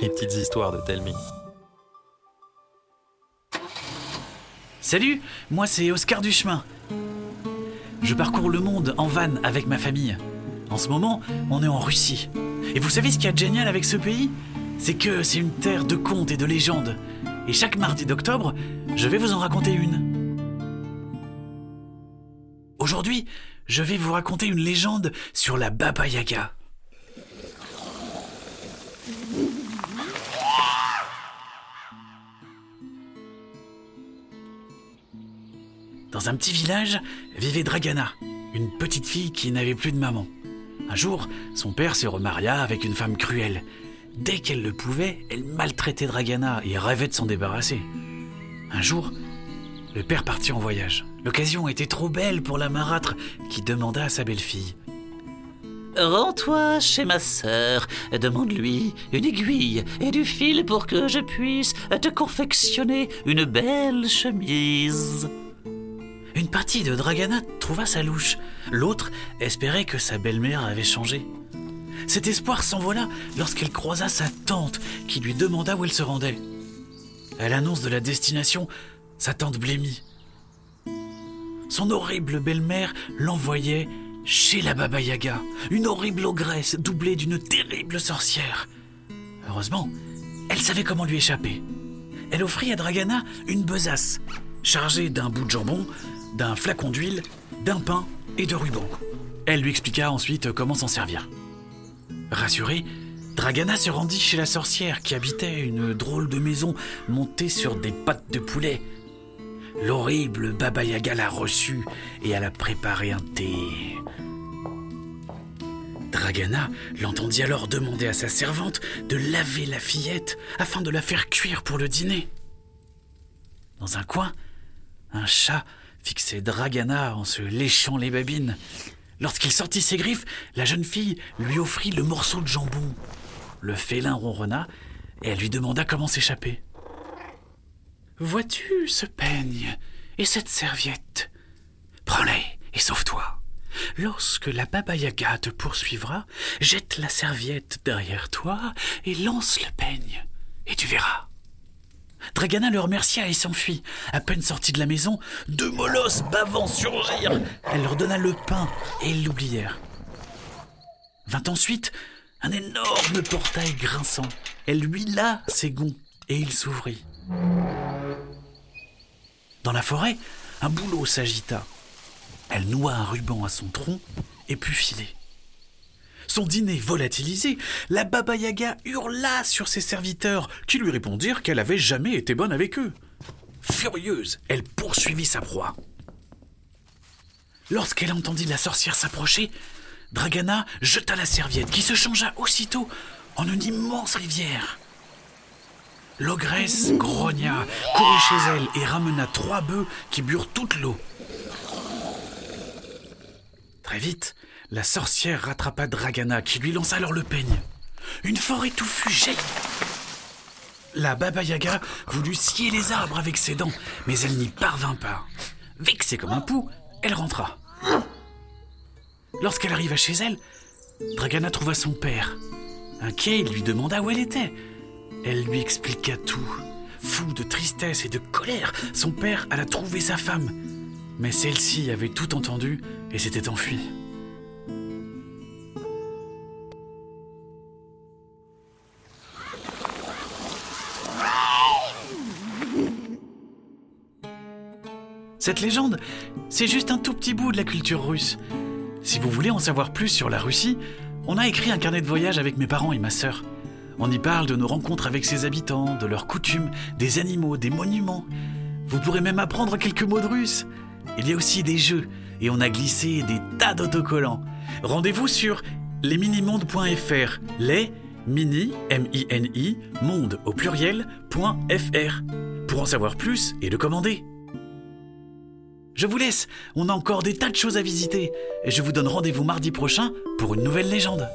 Les petites histoires de Telmi. Salut, moi c'est Oscar Duchemin. Je parcours le monde en van avec ma famille. En ce moment, on est en Russie. Et vous savez ce qu'il y a de génial avec ce pays? C'est que c'est une terre de contes et de légendes. Et chaque mardi d'octobre, je vais vous en raconter une. Aujourd'hui, je vais vous raconter une légende sur la Baba Yaga. Dans un petit village vivait Dragana, une petite fille qui n'avait plus de maman. Un jour, son père se remaria avec une femme cruelle. Dès qu'elle le pouvait, elle maltraitait Dragana et rêvait de s'en débarrasser. Un jour, le père partit en voyage. L'occasion était trop belle pour la marâtre qui demanda à sa belle-fille Rends-toi chez ma sœur, demande-lui une aiguille et du fil pour que je puisse te confectionner une belle chemise. Une partie de Dragana trouva sa louche, l'autre espérait que sa belle-mère avait changé. Cet espoir s'envola lorsqu'elle croisa sa tante qui lui demanda où elle se rendait. À l'annonce de la destination, sa tante blêmit. Son horrible belle-mère l'envoyait chez la Baba Yaga, une horrible ogresse doublée d'une terrible sorcière. Heureusement, elle savait comment lui échapper. Elle offrit à Dragana une besace, chargée d'un bout de jambon, d'un flacon d'huile, d'un pain et de ruban. Elle lui expliqua ensuite comment s'en servir. Rassurée, Dragana se rendit chez la sorcière qui habitait une drôle de maison montée sur des pattes de poulet. L'horrible Baba Yaga l'a reçue et elle a préparé un thé. Dragana l'entendit alors demander à sa servante de laver la fillette afin de la faire cuire pour le dîner. Dans un coin, un chat fixait Dragana en se léchant les babines. Lorsqu'il sortit ses griffes, la jeune fille lui offrit le morceau de jambon. Le félin ronronna et elle lui demanda comment s'échapper. Vois-tu ce peigne et cette serviette? Prends-les et sauve-toi. Lorsque la Baba Yaga te poursuivra, jette la serviette derrière toi et lance le peigne, et tu verras. Dragana le remercia et s'enfuit. À peine sortie de la maison, deux molosses bavant surgirent. Elle leur donna le pain et ils l'oublièrent. Vint ensuite un énorme portail grinçant. Elle huila ses gonds et il s'ouvrit. Dans la forêt, un bouleau s'agita. Elle noua un ruban à son tronc et put filer. Son dîner volatilisé, la Baba Yaga hurla sur ses serviteurs qui lui répondirent qu'elle avait jamais été bonne avec eux. Furieuse, elle poursuivit sa proie. Lorsqu'elle entendit la sorcière s'approcher, Dragana jeta la serviette qui se changea aussitôt en une immense rivière. L'ogresse grogna, courut chez elle et ramena trois bœufs qui burent toute l'eau. Très vite, la sorcière rattrapa Dragana qui lui lança alors le peigne. Une forêt touffue jaillit. La Baba Yaga voulut scier les arbres avec ses dents, mais elle n'y parvint pas. Vexée comme un pou, elle rentra. Lorsqu'elle arriva chez elle, Dragana trouva son père. Inquiet, il lui demanda où elle était. Elle lui expliqua tout. Fou de tristesse et de colère, son père alla trouver sa femme. Mais celle-ci avait tout entendu et s'était enfuie. Cette légende, c'est juste un tout petit bout de la culture russe. Si vous voulez en savoir plus sur la Russie, on a écrit un carnet de voyage avec mes parents et ma sœur. On y parle de nos rencontres avec ses habitants, de leurs coutumes, des animaux, des monuments. Vous pourrez même apprendre quelques mots de russe. Il y a aussi des jeux et on a glissé des tas d'autocollants. Rendez-vous sur lesminimondes.fr. Les mini M-I-N-I monde au pluriel.fr pour en savoir plus et le commander. Je vous laisse, on a encore des tas de choses à visiter et je vous donne rendez-vous mardi prochain pour une nouvelle légende.